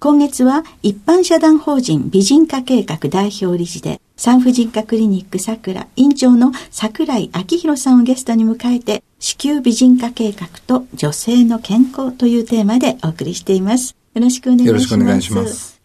今月は一般社団法人美人化計画代表理事で産婦人科クリニック桜院長の桜井明宏さんをゲストに迎えて子宮美人化計画と女性の健康というテーマでお送りしています。よろしくお願いします。よろしくお願いします。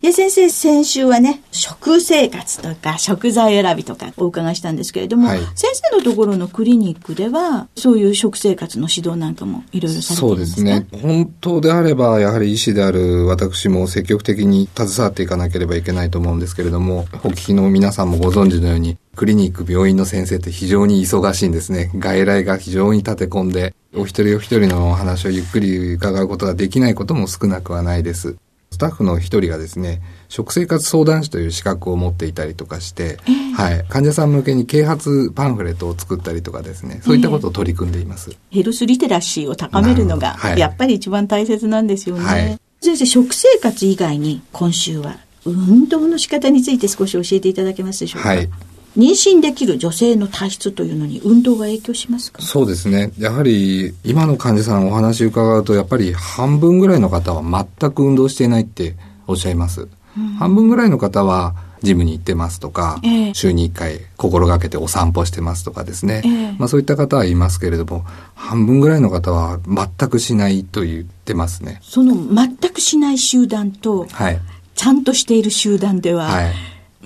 で、先生、先週はね、食生活とか食材選びとかお伺いしたんですけれども、はい、先生のところのクリニックでは、そういう食生活の指導なんかもいろいろされてるんですかそうですね。本当であれば、やはり医師である私も積極的に携わっていかなければいけないと思うんですけれども、お聞きの皆さんもご存知のように、クリニック、病院の先生って非常に忙しいんですね。外来が非常に立て込んで、お一人お一人のお話をゆっくり伺うことができないことも少なくはないです。スタッフの一人がですね、食生活相談士という資格を持っていたりとかして、えー、はい、患者さん向けに啓発パンフレットを作ったりとかですね、そういったことを取り組んでいます。えー、ヘルスリテラシーを高めるのが、やっぱり一番大切なんですよね。はい、先生、食生活以外に今週は運動の仕方について少し教えていただけますでしょうか？はい妊娠できる女性の体質というのに運動が影響しますか？そうですね。やはり今の患者さんお話伺うとやっぱり半分ぐらいの方は全く運動していないっておっしゃいます。うん、半分ぐらいの方はジムに行ってますとか、えー、週に1回心がけてお散歩してますとかですね、えー、まあそういった方はいますけれども、半分ぐらいの方は全くしないと言ってますね。その全くしない集団と、はい、ちゃんとしている集団では、はい、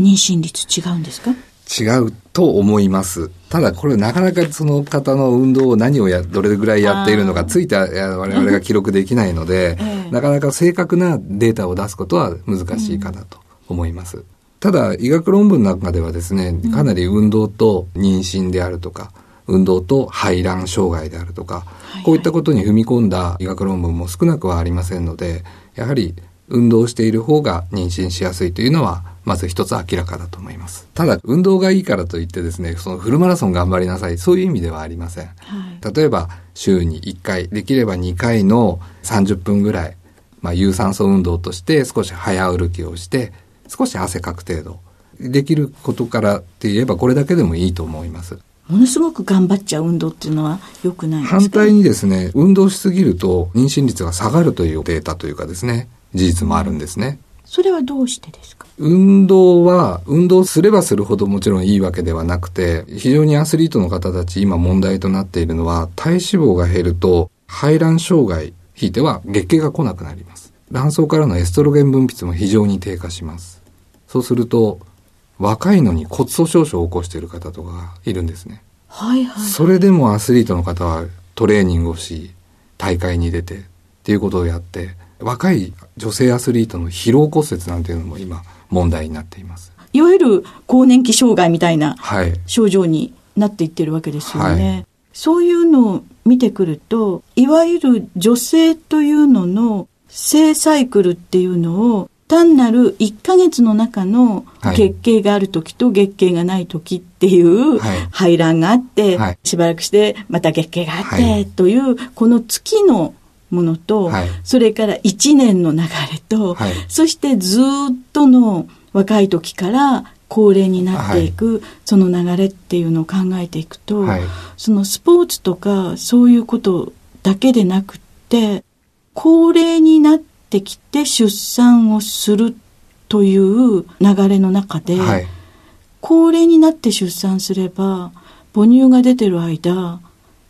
妊娠率違うんですか？違うと思います。ただこれなかなかその方の運動を何をや、どれぐらいやっているのかついて我々が記録できないので、なかなか正確なデータを出すことは難しいかなと思います。ただ医学論文の中ではですね、かなり運動と妊娠であるとか、運動と排卵障害であるとか、こういったことに踏み込んだ医学論文も少なくはありませんので、やはり運動している方が妊娠しやすいというのはまず一つ明らかだと思います。ただ、運動がいいからといってですね、そのフルマラソン頑張りなさい、そういう意味ではありません。はい、例えば、週に1回、できれば2回の30分ぐらい、まあ、有酸素運動として少し早歩きをして、少し汗かく程度。できることからって言えば、これだけでもいいと思います。ものすごく頑張っちゃう運動っていうのは良くない反対にですね、運動しすぎると妊娠率が下がるというデータというかですね、事実もあるんですね。それはどうしてですか？運動は、運動すればするほどもちろんいいわけではなくて、非常にアスリートの方たち今問題となっているのは、体脂肪が減ると排卵障害、ひいては月経が来なくなります。卵巣からのエストロゲン分泌も非常に低下します。そうすると、若いのに骨粗しょう症を起こしている方とかがいるんですね。はいはい。それでもアスリートの方はトレーニングをし、大会に出てっていうことをやって、若い女性アスリートの疲労骨折なんていうのも今問題になっています。いわゆる更年期障害みたいな症状になっていってるわけですよね。はい、そういうのを見てくると、いわゆる女性というのの性サイクルっていうのを単なる1ヶ月の中の月経がある時と月経がない時っていう排卵があって、しばらくしてまた月経があって、というこの月のものと、はい、それから1年の流れと、はい、そしてずっとの若い時から高齢になっていく、はい、その流れっていうのを考えていくと、はい、そのスポーツとかそういうことだけでなくって高齢になってきて出産をするという流れの中で、はい、高齢になって出産すれば母乳が出てる間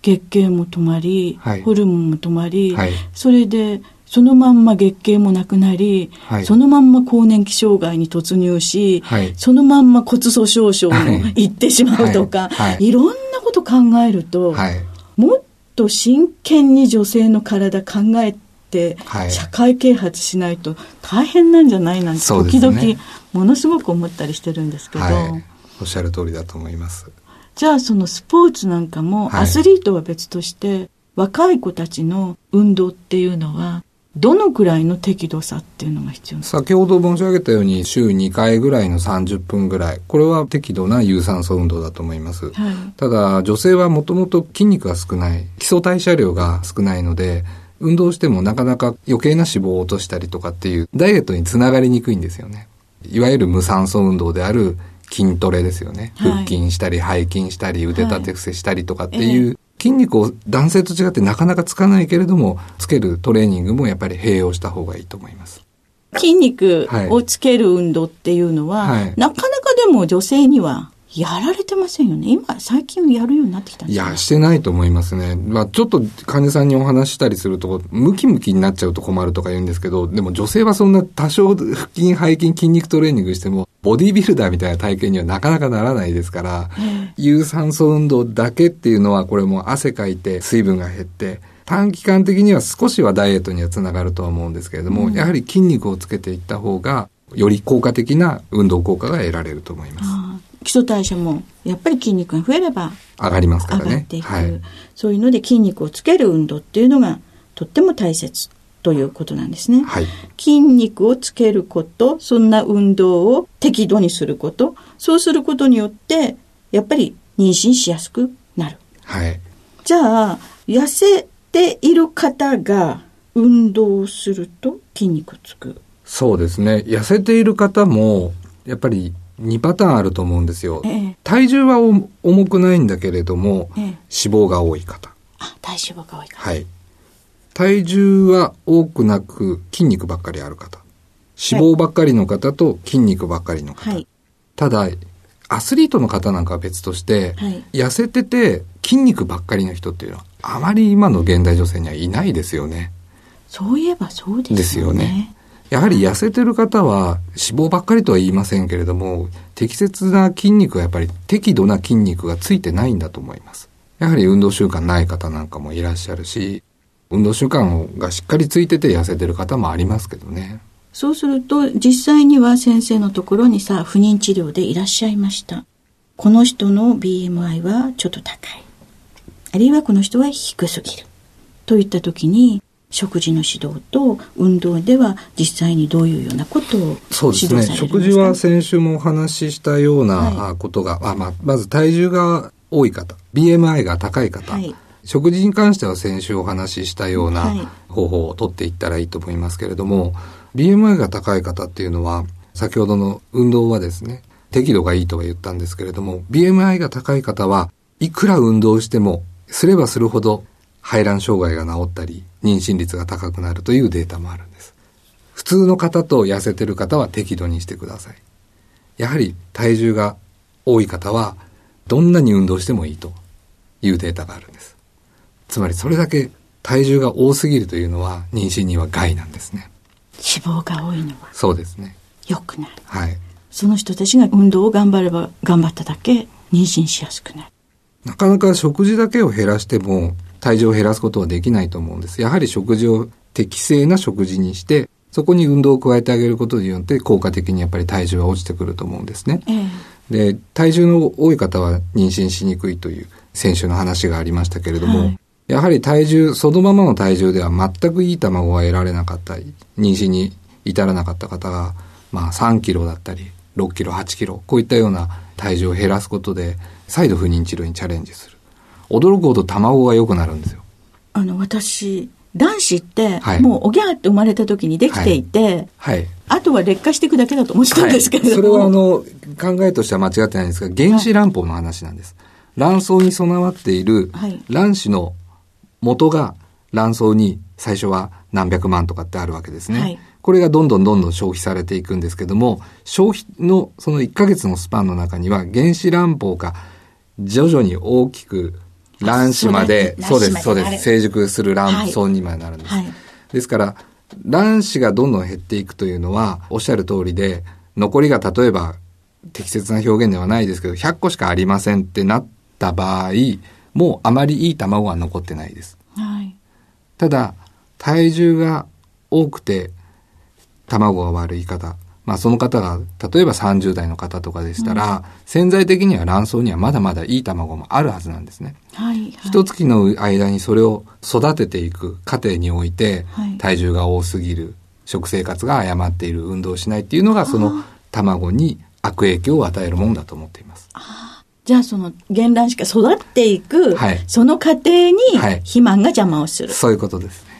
月経も止まり、ホルモンも止まり、それでそのまんま月経もなくなり、はい、そのまんま更年期障害に突入し、はい、そのまんま骨粗しょう症に行ってしまうとか、はい、い。ろんなこと考えると、もっと真剣に女性の体考えて、社会啓発しないと大変なんじゃないなんて、時々ものすごく思ったりしてるんですけど。おっしゃる通りだと思います。じゃあそのスポーツなんかも、アスリートは別として、若い子たちの運動っていうのはどのくらいの適度さっていうのが必要先ほど申し上げたように週2回ぐらいの30分ぐらい。これは適度な有酸素運動だと思います、はい、ただ女性はもともと筋肉が少ない。基礎代謝量が少ないので運動してもなかなか余計な脂肪を落としたりとかっていうダイエットにつながりにくいんですよね。いわゆる無酸素運動である筋トレですよね、はい、腹筋したり背筋したり腕立て伏せしたりとかっていう、はい筋肉を男性と違ってなかなかつかないけれども、つけるトレーニングもやっぱり併用した方がいいと思います。筋肉をつける運動っていうのは、はい、なかなかでも女性にはやられてませんよね。今、最近やるようになってきたんですか？いや、してないと思いますね。まあ、ちょっと患者さんにお話したりすると、ムキムキになっちゃうと困るとか言うんですけど、でも女性はそんな多少腹筋、背筋、筋肉トレーニングしても、ボディビルダーみたいな体験にはなかなかならないですから、有酸素運動だけっていうのは、これも汗かいて水分が減って、短期間的には少しはダイエットにはつながるとは思うんですけれども、うん、やはり筋肉をつけていった方が、より効果的な運動効果が得られると思います。基礎代謝もやっぱり筋肉が増えれば上がりますからね。上がっていく、はい、そういうので筋肉をつける運動っていうのがとっても大切ということなんですね。はい、筋肉をつけること、そんな運動を適度にすること、そうすることによって、やっぱり妊娠しやすくなる。はい。じゃあ、痩せている方が運動すると筋肉つく。そうですね。痩せている方も、やっぱり2パターンあると思うんですよ。ええ、体重は重くないんだけれども、え、脂肪が多い方。あ、体脂肪が多い方。はい。体重は多くなく筋肉ばっかりある方。脂肪ばっかりの方と筋肉ばっかりの方。はい、ただ、アスリートの方なんかは別として、はい、痩せてて筋肉ばっかりの人っていうのは、あまり今の現代女性にはいないですよね。そういえばそうですよね。ですよね。やはり痩せてる方は脂肪ばっかりとは言いませんけれども、適切な筋肉はやっぱり適度な筋肉がついてないんだと思います。やはり運動習慣ない方なんかもいらっしゃるし、運動習慣がしっかりついてて痩せてる方もありますけどね。そうすると、実際には先生のところにさ、不妊治療でいらっしゃいました。この人の BMI はちょっと高い。あるいはこの人は低すぎる。といった時に、食事の指導と運動では実際にどういうようなことを指導そうですね。食事は先週もお話ししたようなことが、はい、あまあ、まず体重が多い方、BMI が高い方、はい、食事に関しては先週お話ししたような方法をとっていったらいいと思いますけれども、BMI が高い方っていうのは、先ほどの運動はですね、適度がいいとは言ったんですけれども、BMI が高い方はいくら運動しても、すればするほど排卵障害が治ったり、妊娠率が高くなるというデータもあるんです。普通の方と痩せてる方は適度にしてください。やはり体重が多い方は、どんなに運動してもいいというデータがあるんです。つまりそれだけ体重が多すぎるというのは妊娠には害なんですね。脂肪が多いのは。そうですね。良くなる。はい。その人たちが運動を頑張れば頑張っただけ妊娠しやすくなる。なかなか食事だけを減らしても体重を減らすことはできないと思うんです。やはり食事を適正な食事にして、そこに運動を加えてあげることによって効果的にやっぱり体重は落ちてくると思うんですね。で、体重の多い方は妊娠しにくいという先週の話がありましたけれども、はい、やはり体重、そのままの体重では全くいい卵が得られなかったり、妊娠に至らなかった方が、まあ3キロだったり、6キロ、8キロ、こういったような体重を減らすことで、再度不妊治療にチャレンジする。驚くほど卵が良くなるんですよ。あの、私、卵子って、もうおぎゃーって生まれた時にできていて、はい。あとは劣化していくだけだと思ってたんですけれども。それはあの、考えとしては間違ってないんですが、原子卵胞の話なんです。卵巣に備わっているはい卵子の元が卵巣に最初は何百万とかってあるわけですね。はいこれがどんどんどんどん消費されていくんですけども、消費のその1ヶ月のスパンの中には原子卵胞が徐々に大きく卵子まで、あそうです、そうで。す。成熟する卵巣にまでなるんです。はいですから、卵子がどんどん減っていくというのは、おっしゃる通りで、残りが例えば、適切な表現ではないですけど、100個しかありませんってなった場合、もうあまりいい卵は残ってないです。はい。ただ、体重が多くて、卵が悪い方、まあその方が、例えば30代の方とかでしたら、潜在的には卵巣にはまだまだいい卵もあるはずなんですね。はい。はい一月の間にそれを育てていく過程において、はい体重が多すぎる、食生活が誤っている、運動をしないっていうのが、その卵に悪影響を与えるもんだと思っています。じゃあその原卵子が育っていく、はいその過程にはい肥満が邪魔をする。そういうことです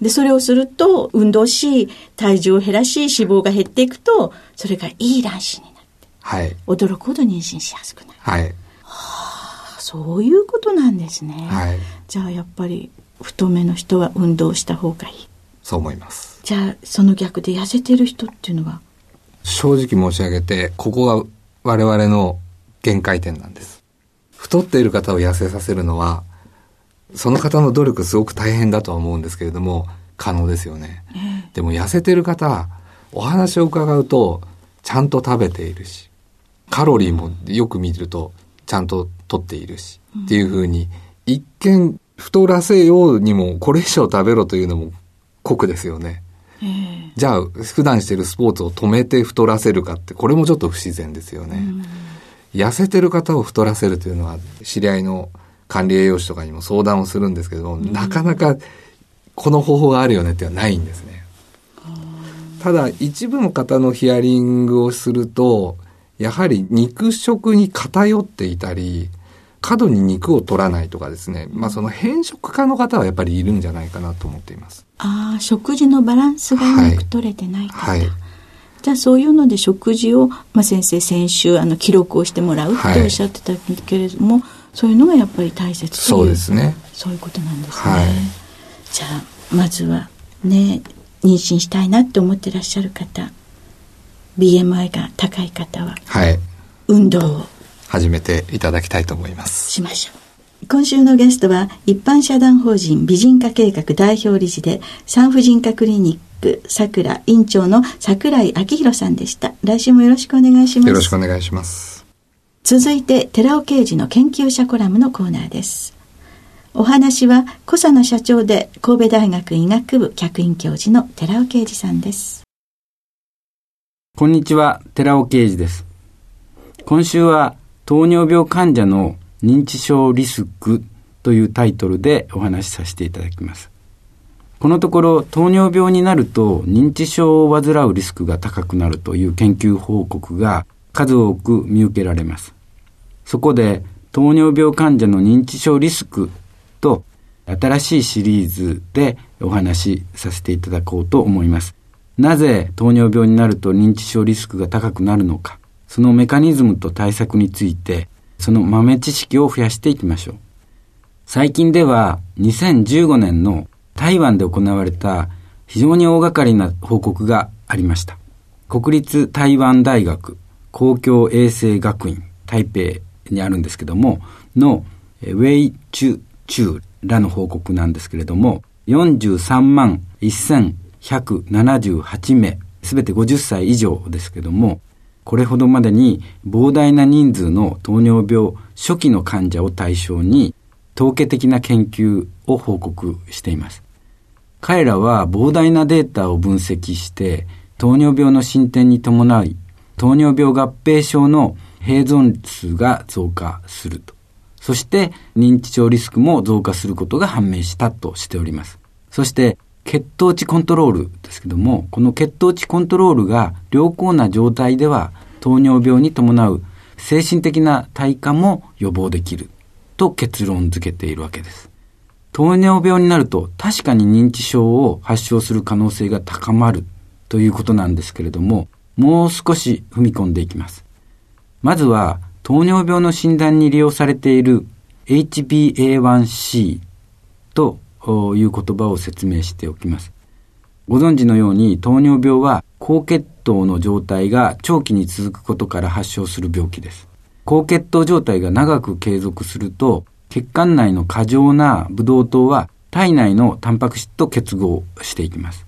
で、それをすると、運動し、体重を減らし、脂肪が減っていくと、それがいい卵子になる。はい。驚くほど妊娠しやすくなる。はい。あそういうことなんですね。はい。じゃあやっぱり、太めの人は運動した方がいい。そう思います。じゃあ、その逆で痩せてる人っていうのは、正直申し上げて、ここが我々の限界点なんです。太っている方を痩せさせるのは、その方の努力すごく大変だとは思うんですけれども、可能ですよね。でも痩せてる方、お話を伺うと、ちゃんと食べているし、カロリーもよく見ると、ちゃんと取っているし、っていうふうに、一見太らせようにも、これ以上食べろというのも酷ですよね。じゃあ、普段しているスポーツを止めて太らせるかって、これもちょっと不自然ですよね。痩せてる方を太らせるというのは、知り合いの管理栄養士とかにも相談をするんですけども、なかなかこの方法があるよねってはないんですね。ただ、一部の方のヒアリングをすると、やはり肉食に偏っていたり、過度に肉を取らないとかですね、まあその変色家の方はやっぱりいるんじゃないかなと思っています。ああ、食事のバランスがうまく取れてない方。はい。じゃあそういうので食事を、まあ、先生先週あの記録をしてもらうっはいておっしゃってたけれども、そういうのがやっぱり大切というそうですね。そういうことなんですね。はいじゃあまずはね妊娠したいなって思ってらっしゃる方 BMI が高い方ははい。運動を始めていただきたいと思います。しましょう。今週のゲストは一般社団法人美人化計画代表理事で産婦人科クリニックさくら院長の桜井明宏さんでした。来週もよろしくお願いします。よろしくお願いします。続いて寺尾啓二の研究者コラムのコーナーです。お話は小佐奈社長で神戸大学医学部客員教授の寺尾啓二さんです。こんにちは、寺尾啓二です。今週は糖尿病患者の認知症リスクというタイトルでお話しさせていただきます。このところ糖尿病になると認知症を患うリスクが高くなるという研究報告が数多く見受けられます。そこで糖尿病患者の認知症リスクと新しいシリーズでお話しさせていただこうと思います。なぜ糖尿病になると認知症リスクが高くなるのか、そのメカニズムと対策について、その豆知識を増やしていきましょう。最近では2015年の台湾で行われた非常に大掛かりな報告がありました。国立台湾大学公共衛生学院台北にあるんですけども、のえウェイ・チュ・チューらの報告なんですけれども、43万1178名、すべて50歳以上ですけども、これほどまでに膨大な人数の糖尿病初期の患者を対象に統計的な研究を報告しています。彼らは膨大なデータを分析して糖尿病の進展に伴い糖尿病合併症の併存数が増加すると。そして認知症リスクも増加することが判明したとしております。そして血糖値コントロールですけども、この血糖値コントロールが良好な状態では糖尿病に伴う精神的な退化も予防できると結論付けているわけです。糖尿病になると確かに認知症を発症する可能性が高まるということなんですけれども、もう少し踏み込んでいきます。まずは、糖尿病の診断に利用されている HbA1c という言葉を説明しておきます。ご存知のように糖尿病は高血糖の状態が長期に続くことから発症する病気です。高血糖状態が長く継続すると血管内の過剰なブドウ糖は体内のタンパク質と結合していきます。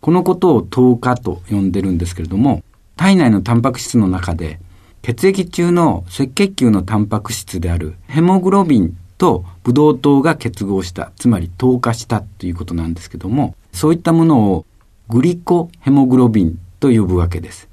このことを糖化と呼んでるんですけれども、体内のタンパク質の中で血液中の赤血球のタンパク質であるヘモグロビンとブドウ糖が結合した、つまり糖化したということなんですけども、そういったものをグリコヘモグロビンと呼ぶわけです。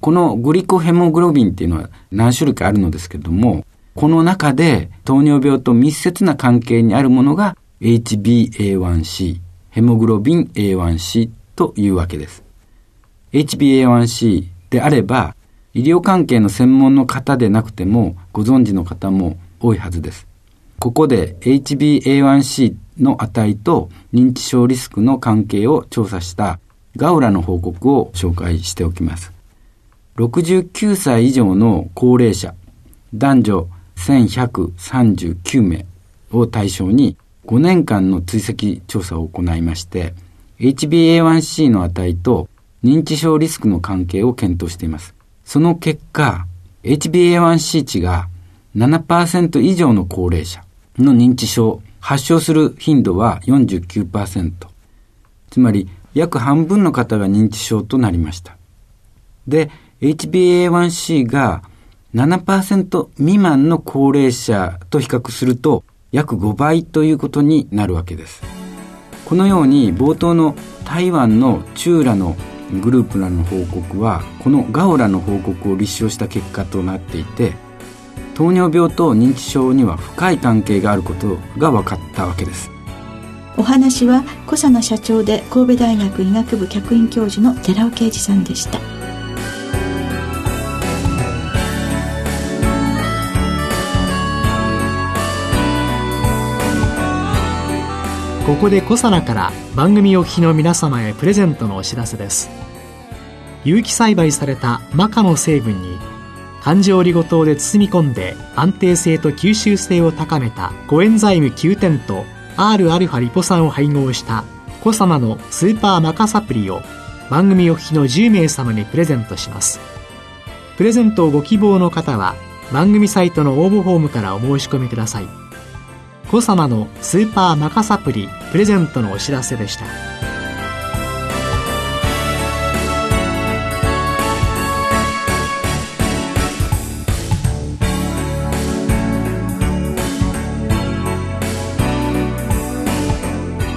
このグリコヘモグロビンっていうのは何種類かあるのですけども、この中で糖尿病と密接な関係にあるものが HbA1c、ヘモグロビン A1c というわけです。HbA1c であれば、医療関係の専門の方でなくてもご存知の方も多いはずです。ここで HbA1c の値と認知症リスクの関係を調査したガウラの報告を紹介しておきます。69歳以上の高齢者、男女1139名を対象に5年間の追跡調査を行いまして、HbA1c の値と認知症リスクの関係を検討しています。その結果、HbA1c 値が7%以上の高齢者の認知症、発症する頻度は49%。つまり、約半分の方が認知症となりました。で、HbA1c が7%未満の高齢者と比較すると約5倍ということになるわけです。このように冒頭の台湾のチューラのグループらの報告はこのガオラの報告を立証した結果となっていて糖尿病と認知症には深い関係があることが分かったわけです。お話は小佐野社長で神戸大学医学部客員教授の寺尾啓二さんでした。ここで小佐奈から番組お聞きの皆様へプレゼントのお知らせです有機栽培されたマカの成分に環状リゴ糖で包み込んで安定性と吸収性を高めたコエンザイム9点と Rα リポ酸を配合したコサナのスーパーマカサプリを番組お聞きの10名様にプレゼントします。プレゼントをご希望の方は番組サイトの応募フォームからお申し込みください。コサナのスーパーマカサプリプレゼントのお知らせでした。